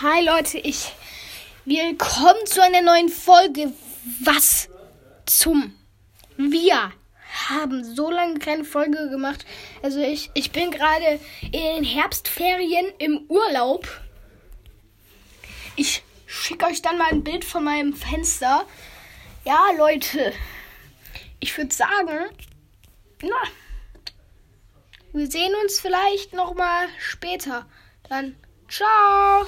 Hi Leute, ich willkommen zu einer neuen Folge. Was zum wir haben so lange keine Folge gemacht. Also ich, ich bin gerade in den Herbstferien im Urlaub. Ich schicke euch dann mal ein Bild von meinem Fenster. Ja, Leute, ich würde sagen, na, wir sehen uns vielleicht noch mal später. Dann ciao.